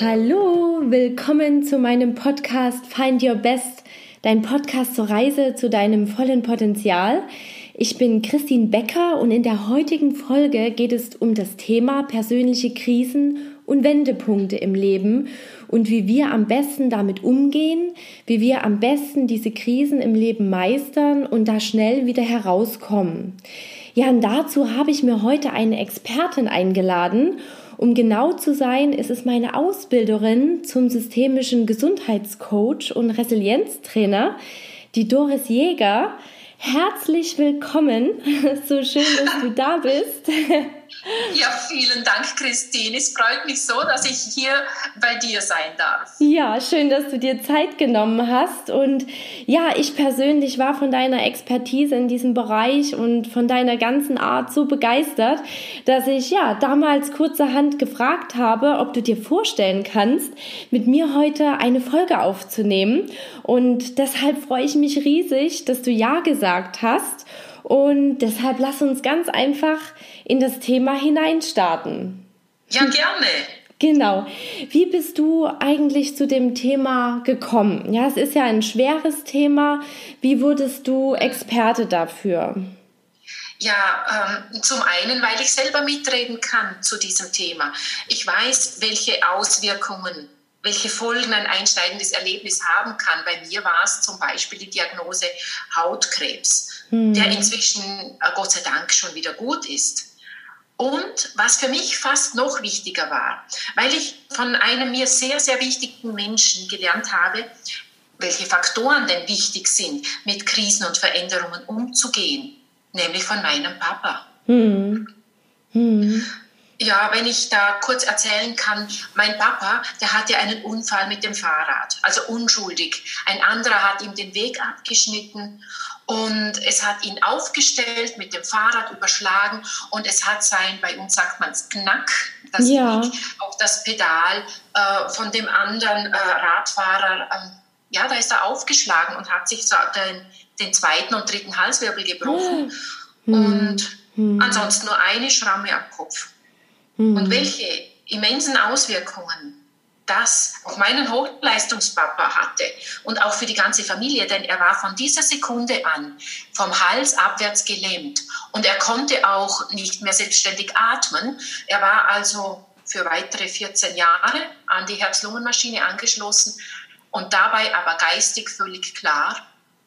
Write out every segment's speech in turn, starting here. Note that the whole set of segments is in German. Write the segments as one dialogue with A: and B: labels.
A: Hallo, willkommen zu meinem Podcast Find Your Best, dein Podcast zur Reise zu deinem vollen Potenzial. Ich bin Christine Becker und in der heutigen Folge geht es um das Thema persönliche Krisen und Wendepunkte im Leben und wie wir am besten damit umgehen, wie wir am besten diese Krisen im Leben meistern und da schnell wieder herauskommen. Ja, und dazu habe ich mir heute eine Expertin eingeladen. Um genau zu sein, ist es meine Ausbilderin zum systemischen Gesundheitscoach und Resilienztrainer, die Doris Jäger. Herzlich willkommen. So schön, dass du da bist.
B: Ja, vielen Dank, Christine. Es freut mich so, dass ich hier bei dir sein darf.
A: Ja, schön, dass du dir Zeit genommen hast. Und ja, ich persönlich war von deiner Expertise in diesem Bereich und von deiner ganzen Art so begeistert, dass ich ja damals kurzerhand gefragt habe, ob du dir vorstellen kannst, mit mir heute eine Folge aufzunehmen. Und deshalb freue ich mich riesig, dass du Ja gesagt hast. Und deshalb lass uns ganz einfach in das Thema hineinstarten.
B: Ja, gerne.
A: Genau. Wie bist du eigentlich zu dem Thema gekommen? Ja, es ist ja ein schweres Thema. Wie wurdest du Experte dafür?
B: Ja, ähm, zum einen, weil ich selber mitreden kann zu diesem Thema. Ich weiß, welche Auswirkungen, welche Folgen ein einschneidendes Erlebnis haben kann. Bei mir war es zum Beispiel die Diagnose Hautkrebs hm. der inzwischen äh, Gott sei Dank schon wieder gut ist. Und was für mich fast noch wichtiger war, weil ich von einem mir sehr, sehr wichtigen Menschen gelernt habe, welche Faktoren denn wichtig sind, mit Krisen und Veränderungen umzugehen, nämlich von meinem Papa. Hm. Hm. Ja, wenn ich da kurz erzählen kann, mein Papa, der hatte einen Unfall mit dem Fahrrad, also unschuldig. Ein anderer hat ihm den Weg abgeschnitten und es hat ihn aufgestellt, mit dem Fahrrad überschlagen und es hat sein, bei uns sagt man es Knack, das ja. auf das Pedal äh, von dem anderen äh, Radfahrer, äh, ja, da ist er aufgeschlagen und hat sich so den, den zweiten und dritten Halswirbel gebrochen hm. und hm. ansonsten nur eine Schramme am Kopf. Hm. Und welche immensen Auswirkungen das auch meinen Hochleistungspapa hatte und auch für die ganze Familie, denn er war von dieser Sekunde an vom Hals abwärts gelähmt und er konnte auch nicht mehr selbstständig atmen. Er war also für weitere 14 Jahre an die Herz-Lungen-Maschine angeschlossen und dabei aber geistig völlig klar.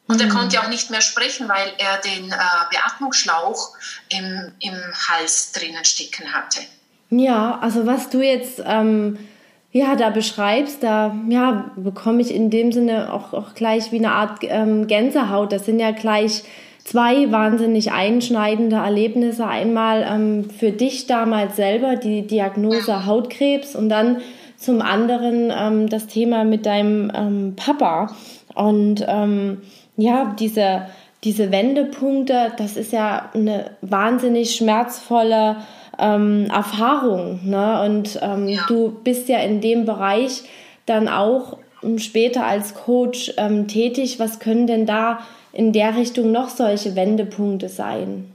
B: Und er mhm. konnte auch nicht mehr sprechen, weil er den äh, Beatmungsschlauch im, im Hals drinnen stecken hatte.
A: Ja, also was du jetzt ähm, ja, da beschreibst, da ja, bekomme ich in dem Sinne auch, auch gleich wie eine Art ähm, Gänsehaut. Das sind ja gleich zwei wahnsinnig einschneidende Erlebnisse. Einmal ähm, für dich damals selber die Diagnose Hautkrebs und dann zum anderen ähm, das Thema mit deinem ähm, Papa. Und ähm, ja, diese, diese Wendepunkte, das ist ja eine wahnsinnig schmerzvolle ähm, Erfahrung. Ne? Und ähm, ja. du bist ja in dem Bereich dann auch ähm, später als Coach ähm, tätig. Was können denn da in der Richtung noch solche Wendepunkte sein?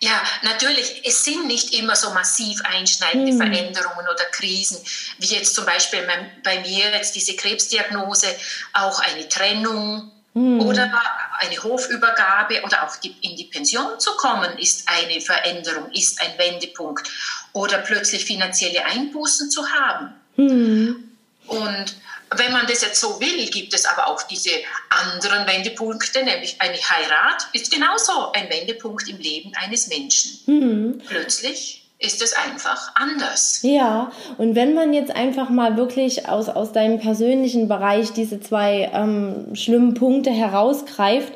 B: Ja, natürlich, es sind nicht immer so massiv einschneidende hm. Veränderungen oder Krisen, wie jetzt zum Beispiel bei mir jetzt diese Krebsdiagnose, auch eine Trennung, hm. Oder eine Hofübergabe oder auch die, in die Pension zu kommen, ist eine Veränderung, ist ein Wendepunkt. Oder plötzlich finanzielle Einbußen zu haben. Hm. Und wenn man das jetzt so will, gibt es aber auch diese anderen Wendepunkte, nämlich eine Heirat ist genauso ein Wendepunkt im Leben eines Menschen. Mhm. Plötzlich ist es einfach anders.
A: Ja, und wenn man jetzt einfach mal wirklich aus, aus deinem persönlichen Bereich diese zwei ähm, schlimmen Punkte herausgreift,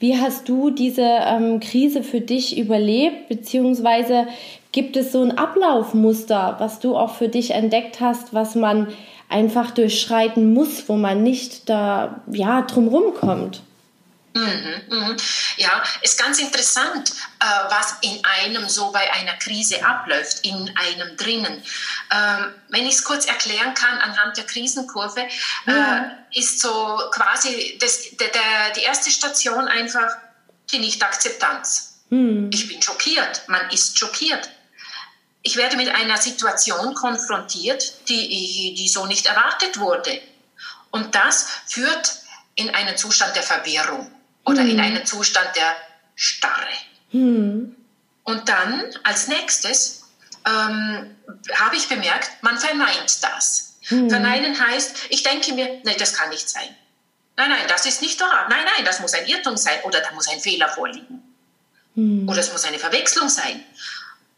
A: wie hast du diese ähm, Krise für dich überlebt, beziehungsweise gibt es so ein Ablaufmuster, was du auch für dich entdeckt hast, was man einfach durchschreiten muss, wo man nicht da ja drumherum kommt?
B: Mhm, mhm. Ja, ist ganz interessant, äh, was in einem so bei einer Krise abläuft, in einem drinnen. Ähm, wenn ich es kurz erklären kann, anhand der Krisenkurve, äh, ist so quasi das, der, der, die erste Station einfach die Nichtakzeptanz. Mhm. Ich bin schockiert, man ist schockiert. ich werde mit einer Situation konfrontiert, die, die so nicht erwartet wurde. Und das führt in einen Zustand der Verwirrung oder hm. in einen Zustand der Starre. Hm. Und dann als nächstes ähm, habe ich bemerkt, man verneint das. Hm. Verneinen heißt, ich denke mir, nein, das kann nicht sein. Nein, nein, das ist nicht wahr. Nein, nein, das muss ein Irrtum sein oder da muss ein Fehler vorliegen. Hm. Oder es muss eine Verwechslung sein.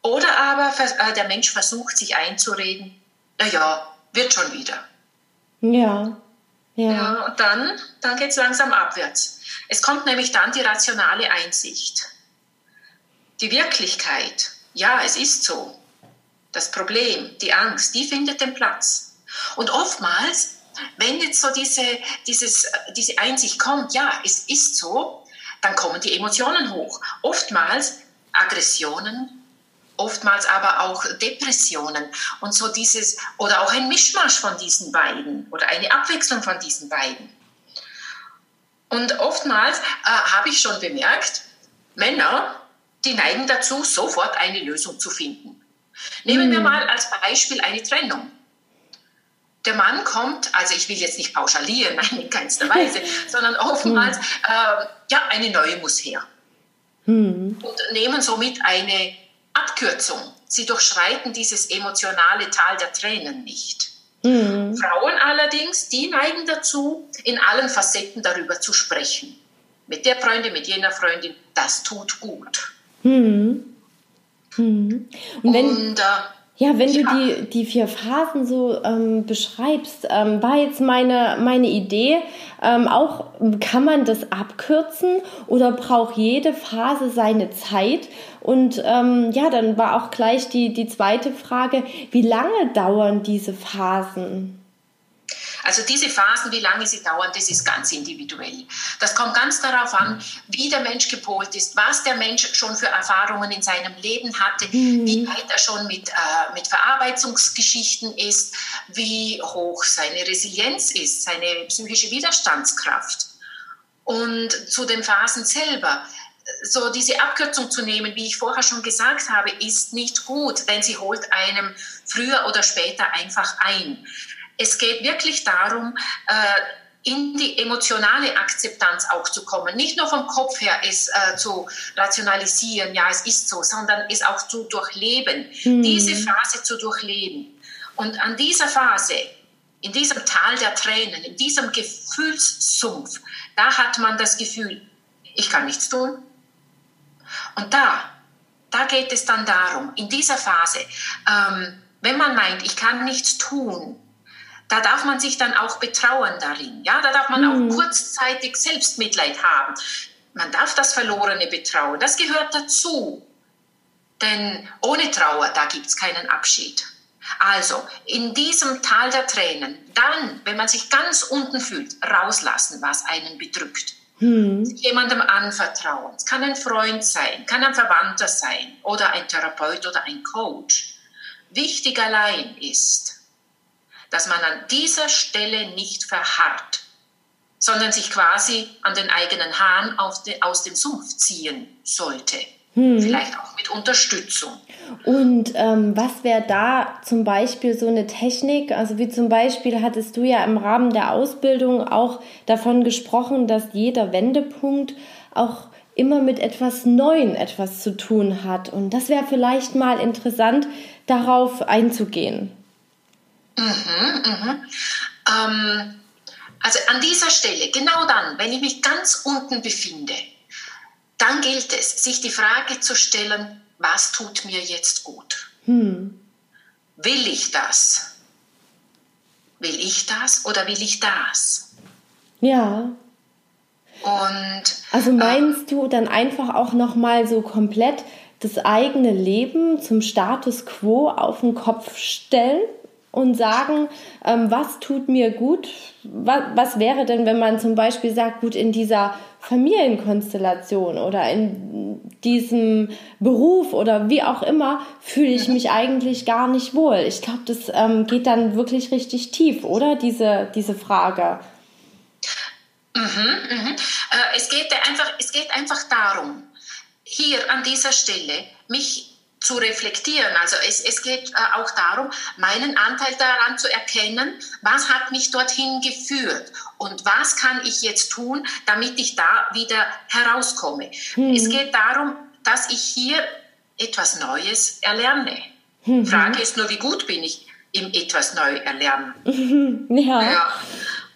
B: Oder aber äh, der Mensch versucht sich einzureden, naja, wird schon wieder.
A: Ja.
B: Ja. ja und dann, dann geht es langsam abwärts. Es kommt nämlich dann die rationale Einsicht. Die Wirklichkeit, ja, es ist so. Das Problem, die Angst, die findet den Platz. Und oftmals, wenn jetzt so diese, dieses, diese Einsicht kommt, ja, es ist so, dann kommen die Emotionen hoch. Oftmals Aggressionen, oftmals aber auch Depressionen und so dieses oder auch ein Mischmasch von diesen beiden oder eine Abwechslung von diesen beiden. Und oftmals äh, habe ich schon bemerkt, Männer, die neigen dazu, sofort eine Lösung zu finden. Nehmen wir hm. mal als Beispiel eine Trennung. Der Mann kommt, also ich will jetzt nicht pauschalieren, nein, in keinster Weise, sondern oftmals, hm. äh, ja, eine neue muss her. Mhm. Und nehmen somit eine Abkürzung. Sie durchschreiten dieses emotionale Tal der Tränen nicht. Mhm. Frauen allerdings, die neigen dazu, in allen Facetten darüber zu sprechen. Mit der Freundin, mit jener Freundin, das tut gut. Mhm.
A: Mhm. Und, wenn, Und äh, ja, wenn du die, die vier Phasen so ähm, beschreibst, ähm, war jetzt meine, meine Idee, ähm, auch kann man das abkürzen oder braucht jede Phase seine Zeit? Und ähm, ja, dann war auch gleich die, die zweite Frage, wie lange dauern diese Phasen?
B: Also diese Phasen, wie lange sie dauern, das ist ganz individuell. Das kommt ganz darauf an, wie der Mensch gepolt ist, was der Mensch schon für Erfahrungen in seinem Leben hatte, mhm. wie weit er schon mit, äh, mit Verarbeitungsgeschichten ist, wie hoch seine Resilienz ist, seine psychische Widerstandskraft. Und zu den Phasen selber so diese Abkürzung zu nehmen, wie ich vorher schon gesagt habe, ist nicht gut, denn sie holt einem früher oder später einfach ein. Es geht wirklich darum, äh, in die emotionale Akzeptanz auch zu kommen. Nicht nur vom Kopf her es äh, zu rationalisieren, ja, es ist so, sondern es auch zu durchleben, mhm. diese Phase zu durchleben. Und an dieser Phase, in diesem Tal der Tränen, in diesem Gefühlssumpf, da hat man das Gefühl, ich kann nichts tun. Und da, da geht es dann darum, in dieser Phase, ähm, wenn man meint, ich kann nichts tun, da darf man sich dann auch betrauen darin. Ja, da darf man mhm. auch kurzzeitig Selbstmitleid haben. Man darf das Verlorene betrauen. Das gehört dazu. Denn ohne Trauer, da gibt es keinen Abschied. Also in diesem Tal der Tränen, dann, wenn man sich ganz unten fühlt, rauslassen, was einen bedrückt. Hm. Jemandem anvertrauen. Es kann ein Freund sein, kann ein Verwandter sein oder ein Therapeut oder ein Coach. Wichtig allein ist, dass man an dieser Stelle nicht verharrt, sondern sich quasi an den eigenen Hahn de, aus dem Sumpf ziehen sollte. Hm. Vielleicht auch mit Unterstützung.
A: Und ähm, was wäre da zum Beispiel so eine Technik? Also wie zum Beispiel hattest du ja im Rahmen der Ausbildung auch davon gesprochen, dass jeder Wendepunkt auch immer mit etwas Neuem etwas zu tun hat. Und das wäre vielleicht mal interessant, darauf einzugehen.
B: Mhm, mhm. Ähm, also an dieser Stelle, genau dann, wenn ich mich ganz unten befinde, dann gilt es, sich die Frage zu stellen, was tut mir jetzt gut? Hm. Will ich das? Will ich das oder will ich das?
A: Ja.
B: Und
A: also äh, meinst du dann einfach auch noch mal so komplett das eigene Leben zum Status quo auf den Kopf stellen? Und sagen, ähm, was tut mir gut? Was, was wäre denn, wenn man zum Beispiel sagt, gut, in dieser Familienkonstellation oder in diesem Beruf oder wie auch immer fühle ich mich eigentlich gar nicht wohl. Ich glaube, das ähm, geht dann wirklich richtig tief, oder? Diese, diese Frage.
B: Mhm, mh. äh, es, geht einfach, es geht einfach darum, hier an dieser Stelle mich zu reflektieren. Also es, es geht äh, auch darum, meinen Anteil daran zu erkennen, was hat mich dorthin geführt und was kann ich jetzt tun, damit ich da wieder herauskomme. Mhm. Es geht darum, dass ich hier etwas Neues erlerne. Mhm. Frage ist nur, wie gut bin ich im etwas neu erlernen.
A: ja. ja.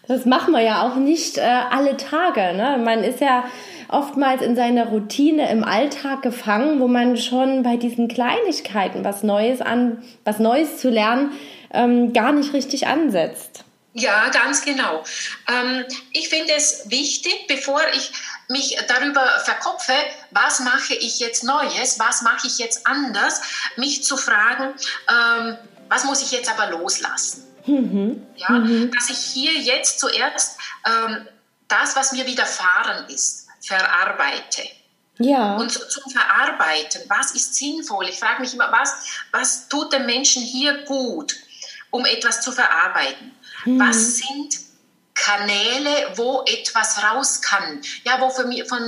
A: Das machen wir ja auch nicht äh, alle Tage. Ne? Man ist ja oftmals in seiner Routine im Alltag gefangen, wo man schon bei diesen Kleinigkeiten was Neues an, was Neues zu lernen, ähm, gar nicht richtig ansetzt.
B: Ja, ganz genau. Ähm, ich finde es wichtig, bevor ich mich darüber verkopfe, was mache ich jetzt Neues, was mache ich jetzt anders, mich zu fragen, ähm, was muss ich jetzt aber loslassen? Mhm. Ja, mhm. Dass ich hier jetzt zuerst ähm, das, was mir widerfahren ist, verarbeite. Ja. Und zum Verarbeiten, was ist sinnvoll? Ich frage mich immer, was, was tut dem Menschen hier gut, um etwas zu verarbeiten? Mhm. Was sind Kanäle, wo etwas raus kann. Ja, wo für mich, von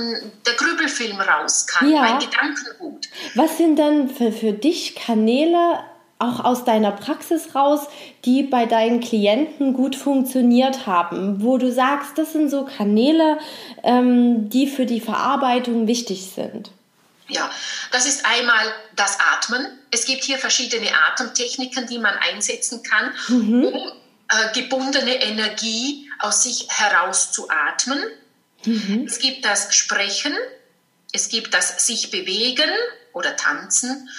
B: der Grübelfilm raus kann, ja. mein Gedankengut.
A: Was sind dann für, für dich Kanäle, auch aus deiner Praxis raus, die bei deinen Klienten gut funktioniert haben, wo du sagst, das sind so Kanäle, ähm, die für die Verarbeitung wichtig sind?
B: Ja, das ist einmal das Atmen. Es gibt hier verschiedene Atemtechniken, die man einsetzen kann, mhm. um äh, gebundene Energie aus sich heraus zu atmen. Mhm. Es gibt das Sprechen, es gibt das sich bewegen oder tanzen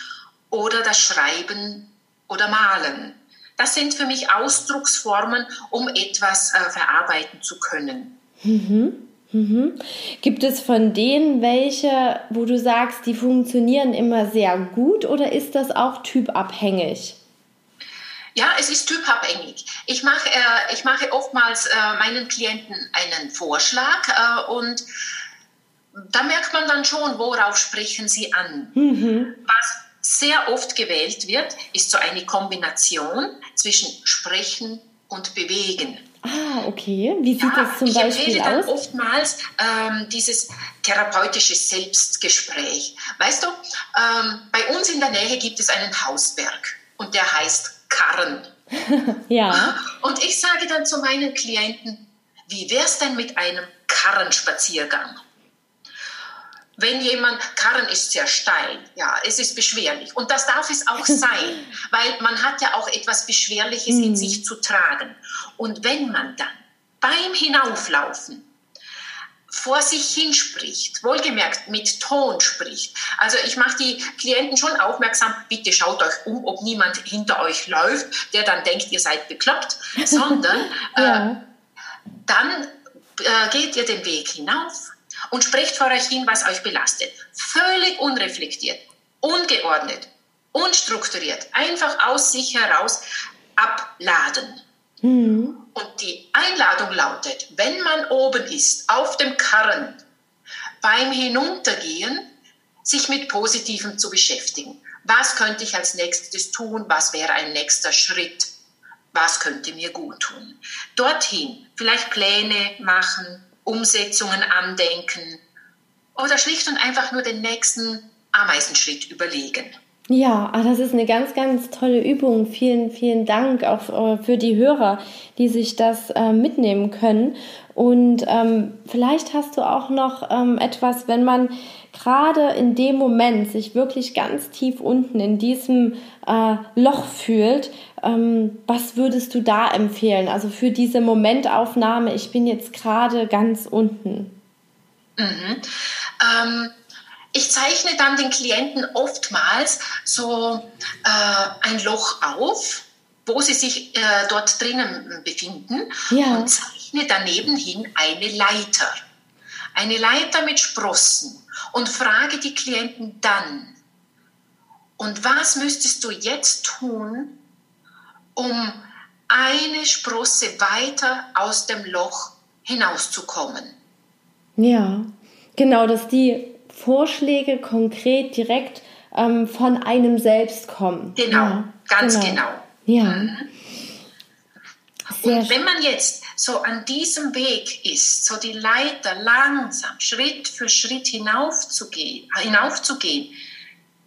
B: oder das Schreiben oder Malen. Das sind für mich Ausdrucksformen, um etwas äh, verarbeiten zu können.
A: Mhm. Mhm. Gibt es von denen welche, wo du sagst, die funktionieren immer sehr gut oder ist das auch typabhängig?
B: Ja, es ist typabhängig. Ich mache, äh, ich mache oftmals äh, meinen Klienten einen Vorschlag äh, und da merkt man dann schon, worauf sprechen sie an. Mhm. Was sehr oft gewählt wird, ist so eine Kombination zwischen Sprechen und Bewegen.
A: Ah, okay. Wie sieht ja, das zum Beispiel
B: ich aus? Dann oftmals ähm, dieses therapeutische Selbstgespräch. Weißt du, ähm, bei uns in der Nähe gibt es einen Hausberg und der heißt Karren. ja. Und ich sage dann zu meinen Klienten, wie wäre es denn mit einem Karrenspaziergang? Wenn jemand, Karren ist sehr steil, ja, es ist beschwerlich. Und das darf es auch sein, weil man hat ja auch etwas Beschwerliches in mhm. sich zu tragen. Und wenn man dann beim Hinauflaufen vor sich hinspricht, wohlgemerkt mit Ton spricht. Also ich mache die Klienten schon aufmerksam, bitte schaut euch um, ob niemand hinter euch läuft, der dann denkt, ihr seid bekloppt, sondern ja. äh, dann äh, geht ihr den Weg hinauf, und sprecht vor euch hin, was euch belastet. Völlig unreflektiert, ungeordnet, unstrukturiert, einfach aus sich heraus abladen. Mhm. Und die Einladung lautet, wenn man oben ist, auf dem Karren, beim Hinuntergehen, sich mit Positivem zu beschäftigen. Was könnte ich als nächstes tun? Was wäre ein nächster Schritt? Was könnte mir gut tun? Dorthin vielleicht Pläne machen, Umsetzungen andenken oder schlicht und einfach nur den nächsten Ameisenschritt überlegen.
A: Ja, ah, das ist eine ganz, ganz tolle Übung. Vielen, vielen Dank auch äh, für die Hörer, die sich das äh, mitnehmen können. Und ähm, vielleicht hast du auch noch ähm, etwas, wenn man gerade in dem Moment sich wirklich ganz tief unten in diesem äh, Loch fühlt, was würdest du da empfehlen? Also für diese Momentaufnahme, ich bin jetzt gerade ganz unten.
B: Mhm. Ähm, ich zeichne dann den Klienten oftmals so äh, ein Loch auf, wo sie sich äh, dort drinnen befinden ja. und zeichne daneben hin eine Leiter. Eine Leiter mit Sprossen und frage die Klienten dann, und was müsstest du jetzt tun, um eine Sprosse weiter aus dem Loch hinauszukommen?
A: Ja, genau, dass die Vorschläge konkret direkt ähm, von einem selbst kommen.
B: Genau, ja, ganz genau. genau.
A: Ja. Mhm.
B: Und wenn man jetzt so an diesem Weg ist, so die Leiter langsam, Schritt für Schritt hinaufzugehen, hinaufzugehen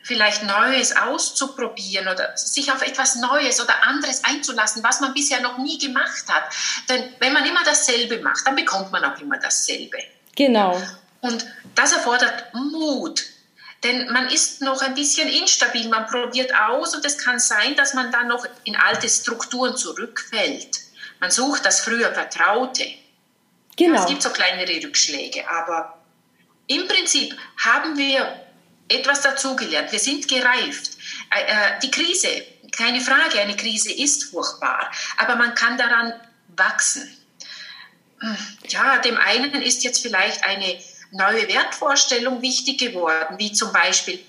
B: vielleicht Neues auszuprobieren oder sich auf etwas Neues oder anderes einzulassen, was man bisher noch nie gemacht hat. Denn wenn man immer dasselbe macht, dann bekommt man auch immer dasselbe.
A: Genau.
B: Und das erfordert Mut. Denn man ist noch ein bisschen instabil, man probiert aus und es kann sein, dass man dann noch in alte Strukturen zurückfällt. Man sucht das früher Vertraute. Genau. Ja, es gibt so kleinere Rückschläge, aber im Prinzip haben wir etwas dazugelernt. Wir sind gereift. Die Krise, keine Frage, eine Krise ist furchtbar, aber man kann daran wachsen. Hm, ja, dem einen ist jetzt vielleicht eine neue Wertvorstellung wichtig geworden, wie zum Beispiel,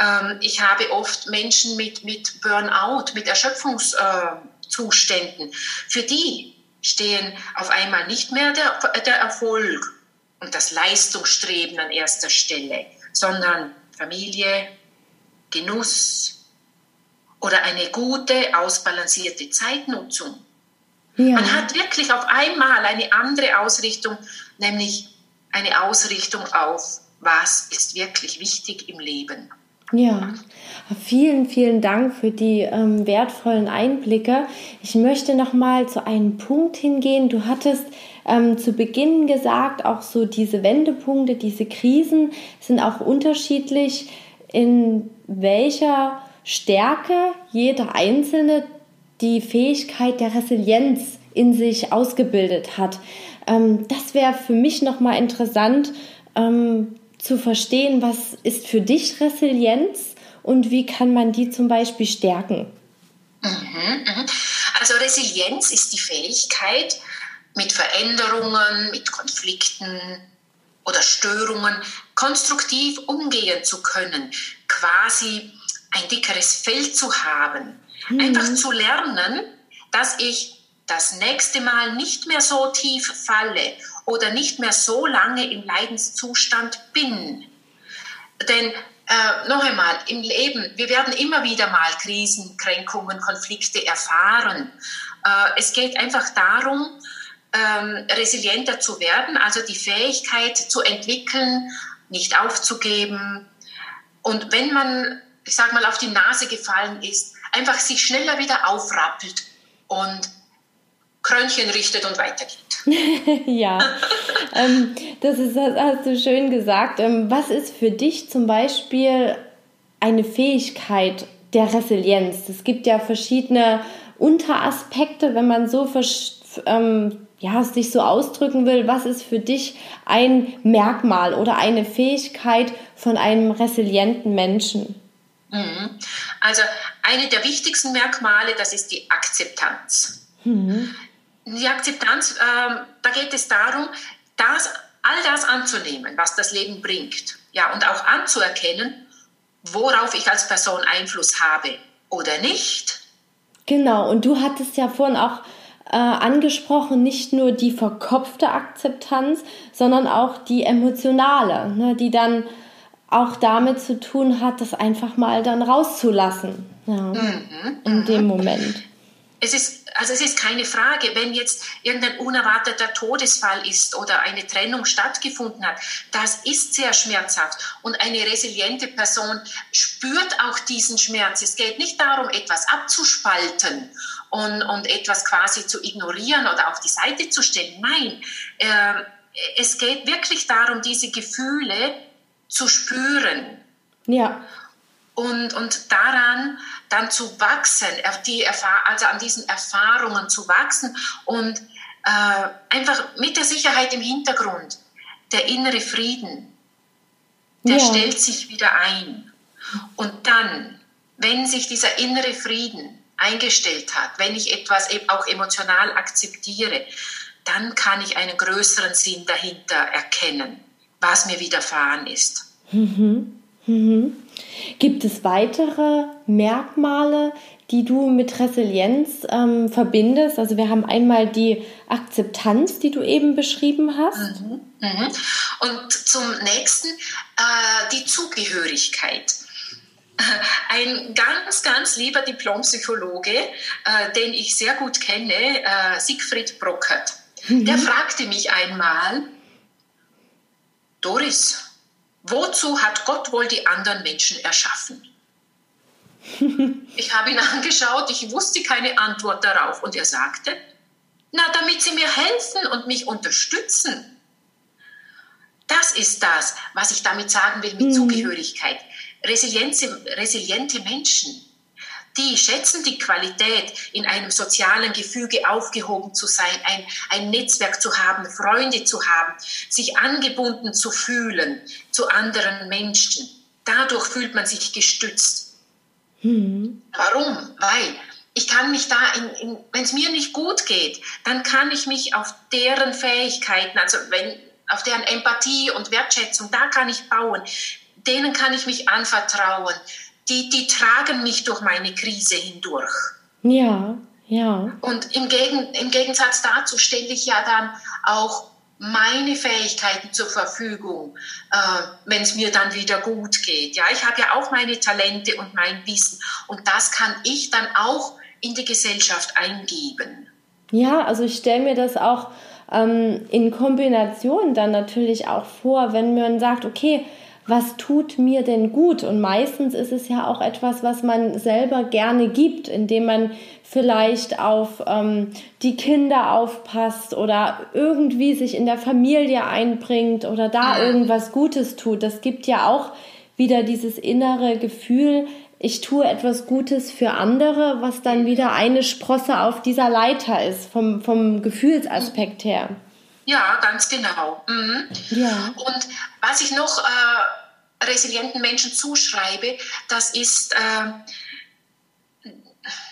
B: ähm, ich habe oft Menschen mit, mit Burnout, mit Erschöpfungszuständen. Für die stehen auf einmal nicht mehr der, der Erfolg und das Leistungsstreben an erster Stelle, sondern Familie, Genuss oder eine gute, ausbalancierte Zeitnutzung. Ja. Man hat wirklich auf einmal eine andere Ausrichtung, nämlich eine Ausrichtung auf, was ist wirklich wichtig im Leben.
A: Ja, vielen, vielen Dank für die ähm, wertvollen Einblicke. Ich möchte noch mal zu einem Punkt hingehen. Du hattest ähm, zu Beginn gesagt, auch so diese Wendepunkte, diese Krisen sind auch unterschiedlich, in welcher Stärke jeder Einzelne die Fähigkeit der Resilienz in sich ausgebildet hat. Ähm, das wäre für mich nochmal interessant ähm, zu verstehen, was ist für dich Resilienz und wie kann man die zum Beispiel stärken?
B: Mhm, mhm. Also Resilienz ist die Fähigkeit, mit Veränderungen, mit Konflikten oder Störungen konstruktiv umgehen zu können, quasi ein dickeres Feld zu haben, mhm. einfach zu lernen, dass ich das nächste Mal nicht mehr so tief falle oder nicht mehr so lange im Leidenszustand bin. Denn äh, noch einmal, im Leben, wir werden immer wieder mal Krisen, Kränkungen, Konflikte erfahren. Äh, es geht einfach darum, ähm, resilienter zu werden, also die Fähigkeit zu entwickeln, nicht aufzugeben. Und wenn man, ich sag mal, auf die Nase gefallen ist, einfach sich schneller wieder aufrappelt und Krönchen richtet und weitergeht.
A: ja, ähm, das ist, hast du schön gesagt. Ähm, was ist für dich zum Beispiel eine Fähigkeit der Resilienz? Es gibt ja verschiedene Unteraspekte, wenn man so ähm, ja, sich so ausdrücken will. Was ist für dich ein Merkmal oder eine Fähigkeit von einem resilienten Menschen?
B: Mhm. Also eine der wichtigsten Merkmale, das ist die Akzeptanz. Mhm. Die Akzeptanz, äh, da geht es darum, das, all das anzunehmen, was das Leben bringt. Ja, und auch anzuerkennen, worauf ich als Person Einfluss habe oder nicht.
A: Genau, und du hattest ja vorhin auch äh, angesprochen, nicht nur die verkopfte Akzeptanz, sondern auch die emotionale, ne, die dann auch damit zu tun hat, das einfach mal dann rauszulassen ja, mhm, in dem mhm. Moment
B: es ist, also es ist keine Frage, wenn jetzt irgendein unerwarteter Todesfall ist oder eine Trennung stattgefunden hat, das ist sehr schmerzhaft. Und eine resiliente Person spürt auch diesen Schmerz. Es geht nicht darum, etwas abzuspalten und, und etwas quasi zu ignorieren oder auf die Seite zu stellen. Nein, äh, es geht wirklich darum, diese Gefühle zu spüren.
A: Ja.
B: Und, und daran dann zu wachsen, die also an diesen Erfahrungen zu wachsen und äh, einfach mit der Sicherheit im Hintergrund, der innere Frieden, der ja. stellt sich wieder ein. Und dann, wenn sich dieser innere Frieden eingestellt hat, wenn ich etwas eben auch emotional akzeptiere, dann kann ich einen größeren Sinn dahinter erkennen, was mir widerfahren ist.
A: Mhm. Mhm. Gibt es weitere Merkmale, die du mit Resilienz ähm, verbindest? Also wir haben einmal die Akzeptanz, die du eben beschrieben hast. Mhm,
B: mhm. Und zum nächsten äh, die Zugehörigkeit. Ein ganz, ganz lieber Diplompsychologe, äh, den ich sehr gut kenne, äh, Siegfried Brockert, mhm. der fragte mich einmal, Doris, Wozu hat Gott wohl die anderen Menschen erschaffen? ich habe ihn angeschaut, ich wusste keine Antwort darauf und er sagte, na, damit Sie mir helfen und mich unterstützen. Das ist das, was ich damit sagen will mit mhm. Zugehörigkeit. Resiliente, resiliente Menschen, die schätzen die Qualität, in einem sozialen Gefüge aufgehoben zu sein, ein, ein Netzwerk zu haben, Freunde zu haben, sich angebunden zu fühlen zu anderen Menschen. Dadurch fühlt man sich gestützt. Mhm. Warum? Weil ich kann mich da, wenn es mir nicht gut geht, dann kann ich mich auf deren Fähigkeiten, also wenn, auf deren Empathie und Wertschätzung, da kann ich bauen. Denen kann ich mich anvertrauen. Die, die tragen mich durch meine Krise hindurch.
A: Ja, ja.
B: Und im, Gegen, im Gegensatz dazu stelle ich ja dann auch meine Fähigkeiten zur Verfügung, äh, wenn es mir dann wieder gut geht. Ja, ich habe ja auch meine Talente und mein Wissen und das kann ich dann auch in die Gesellschaft eingeben.
A: Ja, also ich stelle mir das auch ähm, in Kombination dann natürlich auch vor, wenn man sagt, okay, was tut mir denn gut? Und meistens ist es ja auch etwas, was man selber gerne gibt, indem man vielleicht auf ähm, die Kinder aufpasst oder irgendwie sich in der Familie einbringt oder da irgendwas Gutes tut. Das gibt ja auch wieder dieses innere Gefühl, ich tue etwas Gutes für andere, was dann wieder eine Sprosse auf dieser Leiter ist, vom, vom Gefühlsaspekt her.
B: Ja, ganz genau. Mhm. Ja. Und was ich noch äh, resilienten Menschen zuschreibe, das ist äh,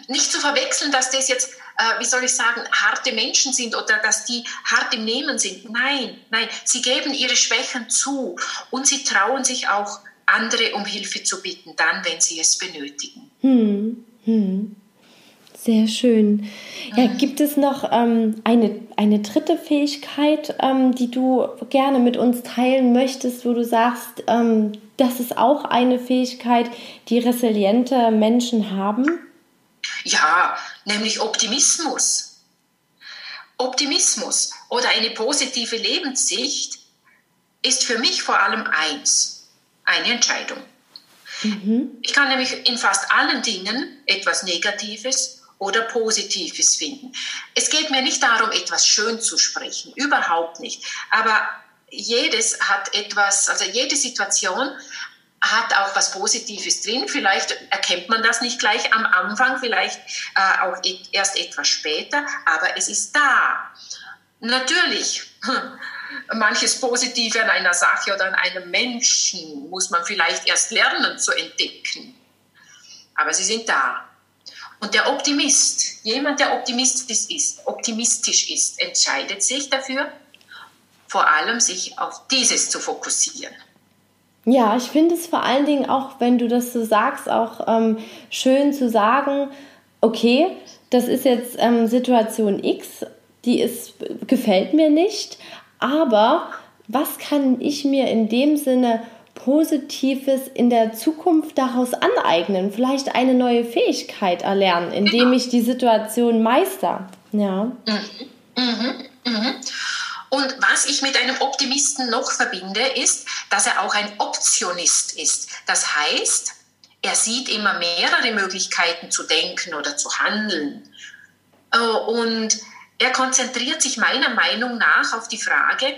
B: nicht zu verwechseln, dass das jetzt, äh, wie soll ich sagen, harte Menschen sind oder dass die hart im Nehmen sind. Nein, nein, sie geben ihre Schwächen zu und sie trauen sich auch andere um Hilfe zu bitten, dann, wenn sie es benötigen.
A: Hm, hm. Sehr schön. Ja, mhm. gibt es noch ähm, eine, eine dritte Fähigkeit, ähm, die du gerne mit uns teilen möchtest, wo du sagst, ähm, das ist auch eine Fähigkeit, die resiliente Menschen haben?
B: Ja, nämlich Optimismus. Optimismus oder eine positive Lebenssicht ist für mich vor allem eins, eine Entscheidung. Mhm. Ich kann nämlich in fast allen Dingen etwas Negatives oder Positives finden. Es geht mir nicht darum, etwas schön zu sprechen, überhaupt nicht. Aber jedes hat etwas, also jede Situation hat auch was Positives drin. Vielleicht erkennt man das nicht gleich am Anfang, vielleicht äh, auch erst etwas später, aber es ist da. Natürlich manches Positive an einer Sache oder an einem Menschen muss man vielleicht erst lernen zu entdecken. Aber sie sind da. Und der Optimist, jemand, der optimistisch ist, optimistisch ist, entscheidet sich dafür, vor allem sich auf dieses zu fokussieren.
A: Ja, ich finde es vor allen Dingen auch, wenn du das so sagst, auch ähm, schön zu sagen, okay, das ist jetzt ähm, Situation X, die ist, gefällt mir nicht, aber was kann ich mir in dem Sinne Positives in der Zukunft daraus aneignen? Vielleicht eine neue Fähigkeit erlernen, indem genau. ich die Situation meister. Ja. Mhm.
B: Mhm. Mhm. Und was ich mit einem Optimisten noch verbinde, ist, dass er auch ein Optionist ist. Das heißt, er sieht immer mehrere Möglichkeiten zu denken oder zu handeln. Äh, und er konzentriert sich meiner Meinung nach auf die Frage,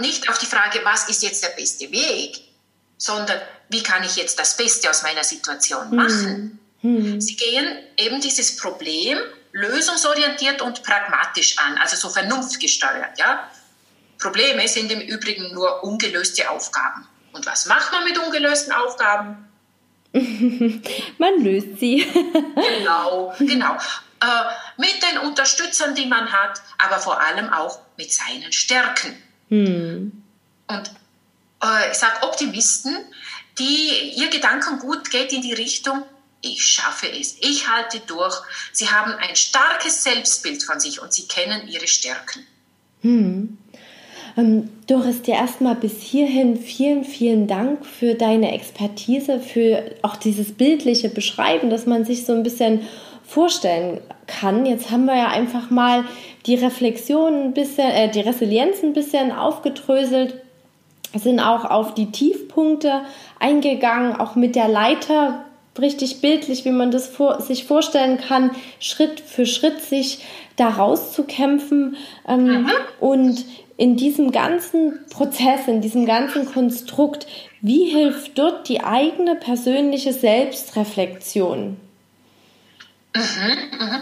B: nicht auf die Frage, was ist jetzt der beste Weg, sondern wie kann ich jetzt das Beste aus meiner Situation hm. machen. Mhm. Sie gehen eben dieses Problem lösungsorientiert und pragmatisch an, also so vernunftgesteuert. Ja? Probleme sind im Übrigen nur ungelöste Aufgaben. Und was macht man mit ungelösten Aufgaben?
A: man löst sie.
B: genau, genau äh, mit den Unterstützern, die man hat, aber vor allem auch mit seinen Stärken. Hm. Und äh, ich sage Optimisten, die ihr Gedankengut geht in die Richtung, ich schaffe es, ich halte durch. Sie haben ein starkes Selbstbild von sich und sie kennen ihre Stärken.
A: Hm. Ähm, Doris, dir erstmal bis hierhin vielen, vielen Dank für deine Expertise, für auch dieses bildliche Beschreiben, dass man sich so ein bisschen vorstellen kann. Jetzt haben wir ja einfach mal die Reflexion ein bisschen, äh, die Resilienz ein bisschen aufgedröselt, sind auch auf die Tiefpunkte eingegangen, auch mit der Leiter, richtig bildlich, wie man das vor, sich vorstellen kann, Schritt für Schritt sich da rauszukämpfen ähm, mhm. und in diesem ganzen Prozess, in diesem ganzen Konstrukt, wie hilft dort die eigene persönliche Selbstreflexion?
B: Mhm, mhm.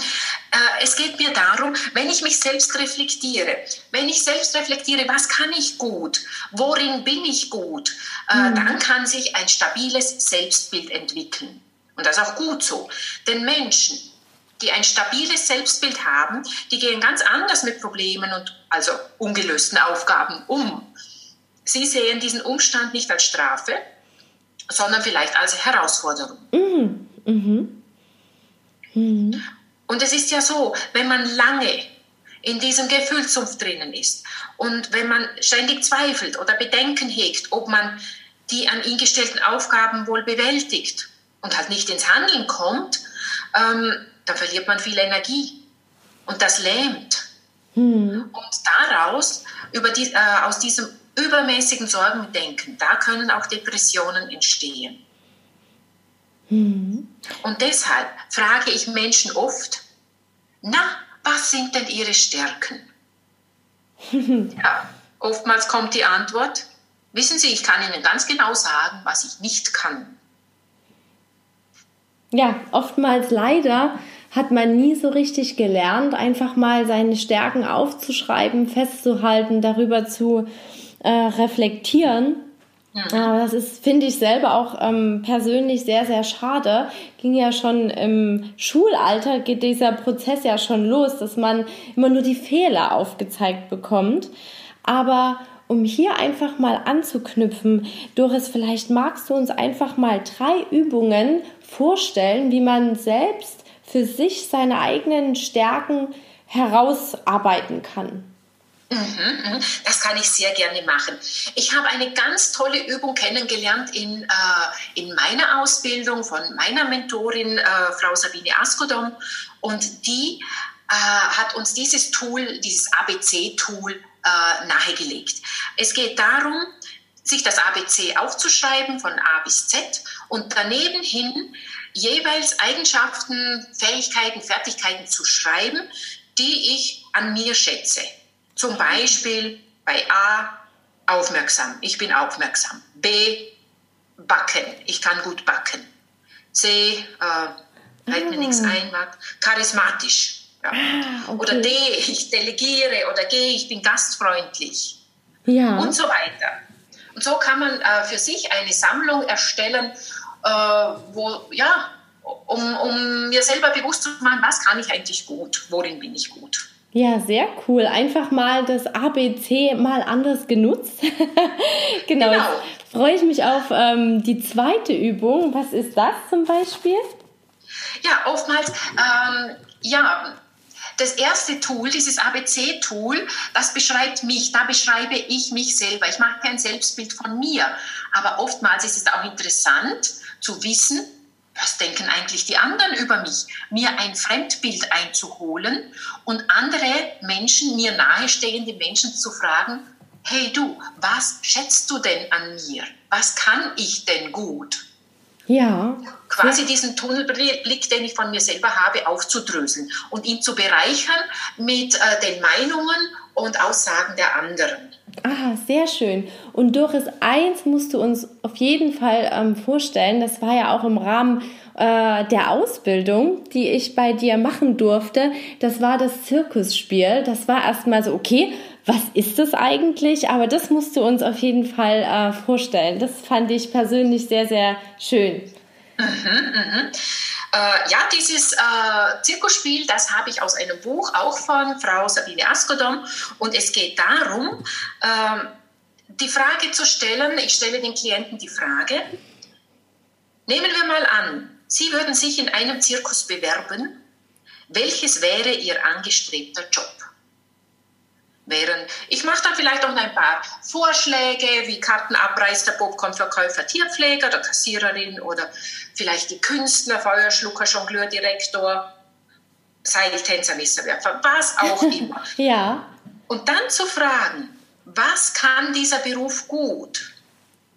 B: Äh, es geht mir darum, wenn ich mich selbst reflektiere, wenn ich selbst reflektiere, was kann ich gut, worin bin ich gut, äh, mhm. dann kann sich ein stabiles Selbstbild entwickeln. Und das ist auch gut so. Denn Menschen, die ein stabiles Selbstbild haben, die gehen ganz anders mit Problemen und also ungelösten Aufgaben um. Sie sehen diesen Umstand nicht als Strafe, sondern vielleicht als Herausforderung. Mhm. Mhm. Mhm. Und es ist ja so, wenn man lange in diesem Gefühlssumpf drinnen ist und wenn man ständig zweifelt oder Bedenken hegt, ob man die an ihn gestellten Aufgaben wohl bewältigt und halt nicht ins Handeln kommt, ähm, dann verliert man viel Energie und das lähmt. Mhm. Und daraus, die, äh, aus diesem übermäßigen Sorgendenken, da können auch Depressionen entstehen. Mhm. Und deshalb frage ich Menschen oft, na, was sind denn ihre Stärken? ja, oftmals kommt die Antwort, wissen Sie, ich kann Ihnen ganz genau sagen, was ich nicht kann.
A: Ja, oftmals leider hat man nie so richtig gelernt, einfach mal seine Stärken aufzuschreiben, festzuhalten, darüber zu äh, reflektieren ja. Das ist, finde ich selber auch ähm, persönlich sehr, sehr schade. Ging ja schon im Schulalter, geht dieser Prozess ja schon los, dass man immer nur die Fehler aufgezeigt bekommt. Aber um hier einfach mal anzuknüpfen, Doris, vielleicht magst du uns einfach mal drei Übungen vorstellen, wie man selbst für sich seine eigenen Stärken herausarbeiten kann.
B: Mhm, mhm. Das kann ich sehr gerne machen. Ich habe eine ganz tolle Übung kennengelernt in, äh, in meiner Ausbildung von meiner Mentorin, äh, Frau Sabine Askodom. Und die äh, hat uns dieses Tool, dieses ABC-Tool äh, nahegelegt. Es geht darum, sich das ABC aufzuschreiben von A bis Z und daneben hin jeweils Eigenschaften, Fähigkeiten, Fertigkeiten zu schreiben, die ich an mir schätze. Zum Beispiel bei A aufmerksam, ich bin aufmerksam. B backen, ich kann gut backen. C äh, fällt mir ah. nichts ein, charismatisch. Ja. Ah, okay. Oder D, ich delegiere oder G, ich bin gastfreundlich. Ja. Und so weiter. Und so kann man äh, für sich eine Sammlung erstellen, äh, wo, ja, um, um mir selber bewusst zu machen, was kann ich eigentlich gut, worin bin ich gut.
A: Ja, sehr cool. Einfach mal das ABC mal anders genutzt. genau. genau. Freue ich mich auf ähm, die zweite Übung. Was ist das zum Beispiel?
B: Ja, oftmals, ähm, ja, das erste Tool, dieses ABC-Tool, das beschreibt mich, da beschreibe ich mich selber. Ich mache kein Selbstbild von mir. Aber oftmals ist es auch interessant zu wissen, was denken eigentlich die anderen über mich? Mir ein Fremdbild einzuholen und andere Menschen, mir nahestehende Menschen zu fragen, hey du, was schätzt du denn an mir? Was kann ich denn gut? Ja. Quasi diesen Tunnelblick, den ich von mir selber habe, aufzudröseln und ihn zu bereichern mit äh, den Meinungen und Aussagen der anderen.
A: Ah, sehr schön. Und Doris, eins musst du uns auf jeden Fall ähm, vorstellen, das war ja auch im Rahmen äh, der Ausbildung, die ich bei dir machen durfte. Das war das Zirkusspiel. Das war erstmal so, okay, was ist das eigentlich? Aber das musst du uns auf jeden Fall äh, vorstellen. Das fand ich persönlich sehr, sehr schön. Mhm,
B: mhm. Äh, ja, dieses äh, Zirkusspiel, das habe ich aus einem Buch auch von Frau Sabine Askodom. Und es geht darum, äh, die Frage zu stellen, ich stelle den Klienten die Frage, nehmen wir mal an, Sie würden sich in einem Zirkus bewerben. Welches wäre Ihr angestrebter Job? Während ich mache dann vielleicht auch ein paar Vorschläge, wie Kartenabreißer, Popcornverkäufer, Tierpfleger oder Kassiererin oder vielleicht die Künstler, Feuerschlucker, Jongleur, Direktor, Seiltänzer, Messerwerfer, was auch immer.
A: ja.
B: Und dann zu fragen, was kann dieser Beruf gut?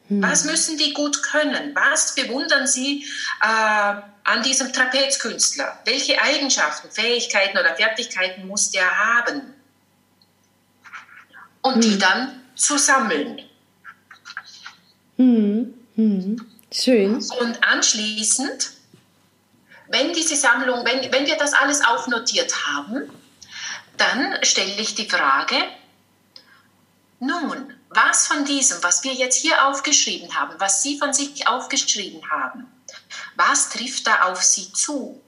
B: Hm. Was müssen die gut können? Was bewundern Sie äh, an diesem Trapezkünstler? Welche Eigenschaften, Fähigkeiten oder Fertigkeiten muss der haben? Und hm. die dann zu sammeln.
A: Hm. hm. Schön.
B: Und anschließend, wenn diese Sammlung, wenn, wenn wir das alles aufnotiert haben, dann stelle ich die Frage, nun, was von diesem, was wir jetzt hier aufgeschrieben haben, was Sie von sich aufgeschrieben haben, was trifft da auf Sie zu?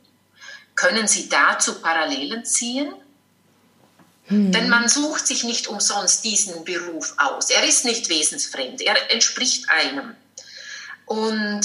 B: Können Sie dazu Parallelen ziehen? Hm. Denn man sucht sich nicht umsonst diesen Beruf aus. Er ist nicht wesensfremd, er entspricht einem. Und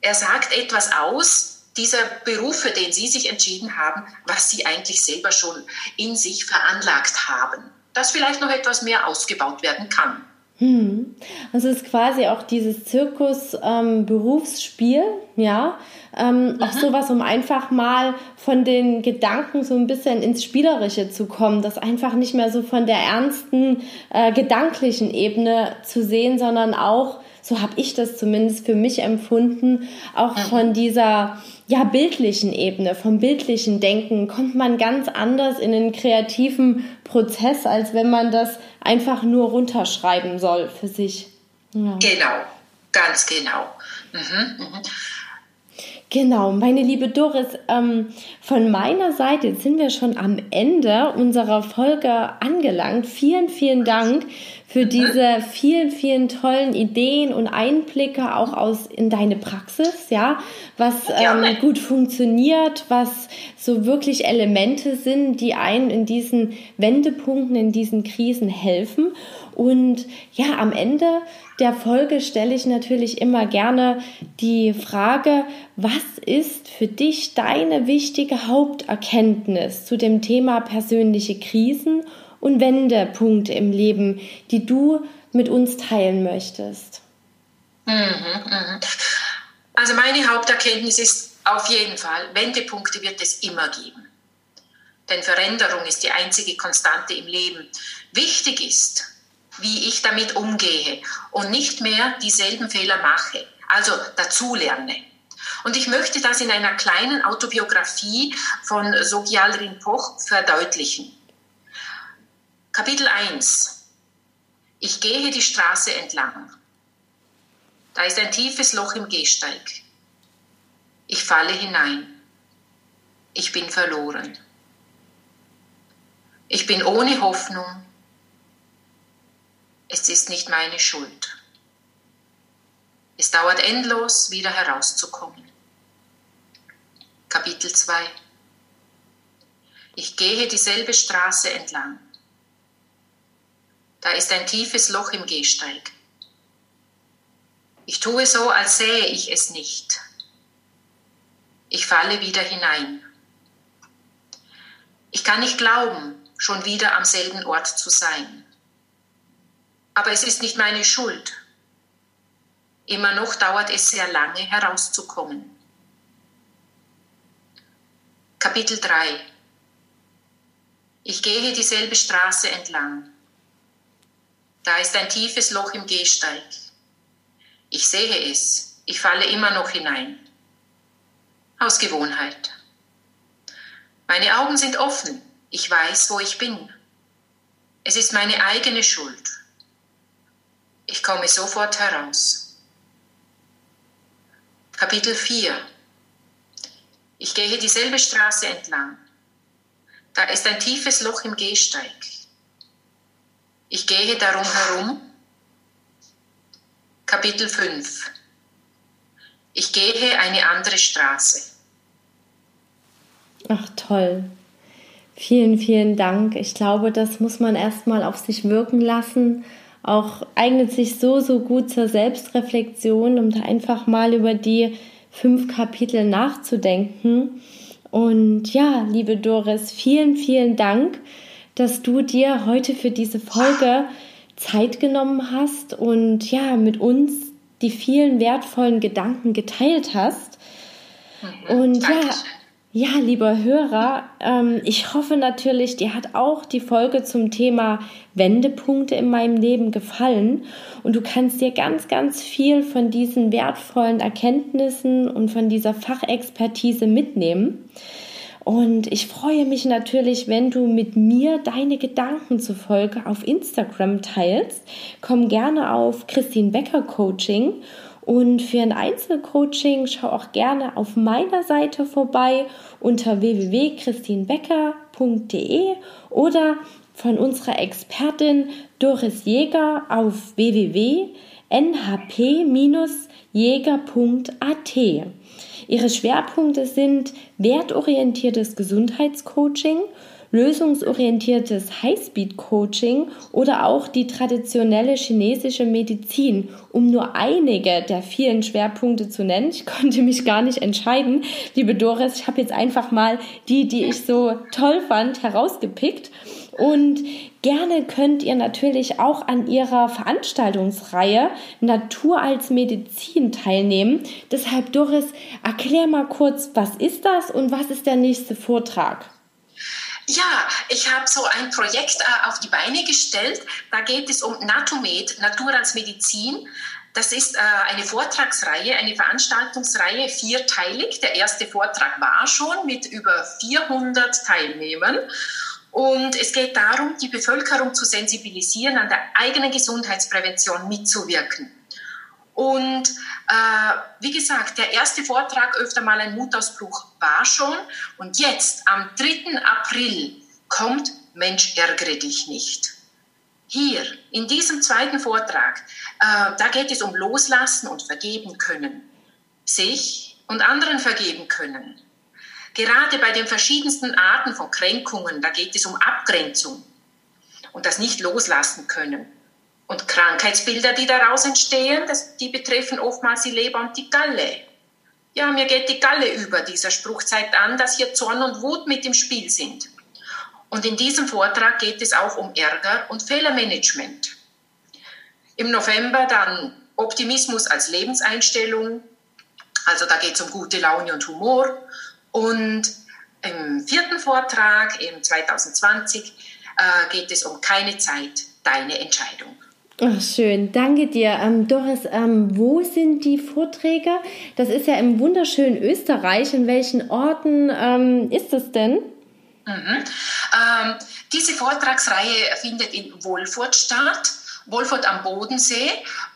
B: er sagt etwas aus, dieser Beruf, für den Sie sich entschieden haben, was Sie eigentlich selber schon in sich veranlagt haben, das vielleicht noch etwas mehr ausgebaut werden kann.
A: Hm. Also es ist quasi auch dieses Zirkus-Berufsspiel, ähm, ja. Ähm, auch sowas, um einfach mal von den Gedanken so ein bisschen ins Spielerische zu kommen, das einfach nicht mehr so von der ernsten äh, gedanklichen Ebene zu sehen, sondern auch, so habe ich das zumindest für mich empfunden, auch von dieser ja, bildlichen Ebene, vom bildlichen Denken kommt man ganz anders in den kreativen Prozess, als wenn man das einfach nur runterschreiben soll für sich.
B: Ja. Genau, ganz genau. Mhm, mhm.
A: Genau, meine liebe Doris, ähm, von meiner Seite jetzt sind wir schon am Ende unserer Folge angelangt. Vielen, vielen Dank für diese vielen, vielen tollen Ideen und Einblicke auch aus in deine Praxis, ja, was ähm, gut funktioniert, was so wirklich Elemente sind, die einen in diesen Wendepunkten, in diesen Krisen helfen. Und ja, am Ende der Folge stelle ich natürlich immer gerne die Frage, was ist für dich deine wichtige Haupterkenntnis zu dem Thema persönliche Krisen und Wendepunkte im Leben, die du mit uns teilen möchtest?
B: Mhm, mhm. Also meine Haupterkenntnis ist auf jeden Fall, Wendepunkte wird es immer geben. Denn Veränderung ist die einzige Konstante im Leben. Wichtig ist, wie ich damit umgehe und nicht mehr dieselben Fehler mache, also dazulerne. Und ich möchte das in einer kleinen Autobiografie von Sogyal Rinpoche verdeutlichen. Kapitel 1. Ich gehe die Straße entlang. Da ist ein tiefes Loch im Gehsteig. Ich falle hinein. Ich bin verloren. Ich bin ohne Hoffnung es ist nicht meine Schuld. Es dauert endlos, wieder herauszukommen. Kapitel 2 Ich gehe dieselbe Straße entlang. Da ist ein tiefes Loch im Gehsteig. Ich tue so, als sähe ich es nicht. Ich falle wieder hinein. Ich kann nicht glauben, schon wieder am selben Ort zu sein. Aber es ist nicht meine Schuld. Immer noch dauert es sehr lange herauszukommen. Kapitel 3 Ich gehe dieselbe Straße entlang. Da ist ein tiefes Loch im Gehsteig. Ich sehe es, ich falle immer noch hinein. Aus Gewohnheit. Meine Augen sind offen, ich weiß, wo ich bin. Es ist meine eigene Schuld. Ich komme sofort heraus. Kapitel 4 Ich gehe dieselbe Straße entlang. Da ist ein tiefes Loch im Gehsteig. Ich gehe darum herum. Kapitel 5 Ich gehe eine andere Straße.
A: Ach toll. Vielen, vielen Dank. Ich glaube, das muss man erstmal auf sich wirken lassen auch eignet sich so, so gut zur Selbstreflexion, um da einfach mal über die fünf Kapitel nachzudenken. Und ja, liebe Doris, vielen, vielen Dank, dass du dir heute für diese Folge Zeit genommen hast und ja, mit uns die vielen wertvollen Gedanken geteilt hast. Mhm, und ja, Ja, lieber Hörer, ähm, ich hoffe natürlich, dir hat auch die Folge zum Thema Wendepunkte in meinem Leben gefallen und du kannst dir ganz, ganz viel von diesen wertvollen Erkenntnissen und von dieser Fachexpertise mitnehmen. Und ich freue mich natürlich, wenn du mit mir deine Gedanken zur Folge auf Instagram teilst. Komm gerne auf Christine Becker Coaching und für ein Einzelcoaching schau auch gerne auf meiner Seite vorbei unter www.christinbecker.de oder von unserer Expertin Doris Jäger auf www.nhp-jäger.at. Ihre Schwerpunkte sind wertorientiertes Gesundheitscoaching, lösungsorientiertes Highspeed-Coaching oder auch die traditionelle chinesische Medizin, um nur einige der vielen Schwerpunkte zu nennen. Ich konnte mich gar nicht entscheiden. Liebe Doris, ich habe jetzt einfach mal die, die ich so toll fand, herausgepickt. Und gerne könnt ihr natürlich auch an ihrer Veranstaltungsreihe Natur als Medizin teilnehmen. Deshalb, Doris, erklär mal kurz, was ist das und was ist der nächste Vortrag?
B: Ja, ich habe so ein Projekt äh, auf die Beine gestellt. Da geht es um Natumed, Natur als Medizin. Das ist äh, eine Vortragsreihe, eine Veranstaltungsreihe, vierteilig. Der erste Vortrag war schon mit über 400 Teilnehmern. Und es geht darum, die Bevölkerung zu sensibilisieren, an der eigenen Gesundheitsprävention mitzuwirken. Und äh, wie gesagt, der erste Vortrag, öfter mal ein Mutausbruch, war schon. Und jetzt, am 3. April, kommt Mensch, ärgere dich nicht. Hier, in diesem zweiten Vortrag, äh, da geht es um Loslassen und Vergeben können. Sich und anderen vergeben können. Gerade bei den verschiedensten Arten von Kränkungen, da geht es um Abgrenzung und das nicht loslassen können. Und Krankheitsbilder, die daraus entstehen, das, die betreffen oftmals die Leber und die Galle. Ja, mir geht die Galle über. Dieser Spruch zeigt an, dass hier Zorn und Wut mit im Spiel sind. Und in diesem Vortrag geht es auch um Ärger und Fehlermanagement. Im November dann Optimismus als Lebenseinstellung. Also da geht es um gute Laune und Humor. Und im vierten Vortrag, im 2020, äh, geht es um keine Zeit, deine Entscheidung.
A: Oh, schön, danke dir. Ähm, Doris, ähm, wo sind die Vorträge? Das ist ja im wunderschönen Österreich. In welchen Orten ähm, ist das denn? Mhm.
B: Ähm, diese Vortragsreihe findet in Wolfurt statt, Wolfurt am Bodensee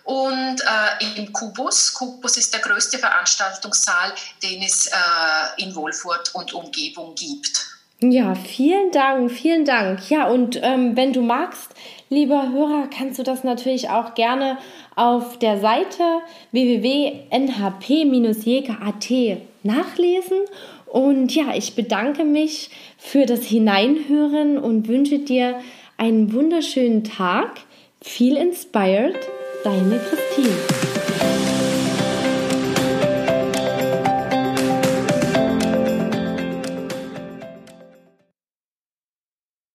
B: und äh, im Kubus. Kubus ist der größte Veranstaltungssaal, den es äh, in Wolfurt und Umgebung gibt.
A: Ja, vielen Dank, vielen Dank. Ja, und ähm, wenn du magst, lieber Hörer, kannst du das natürlich auch gerne auf der Seite www.nhp-jäger.at nachlesen. Und ja, ich bedanke mich für das Hineinhören und wünsche dir einen wunderschönen Tag. Viel inspired, deine Christine.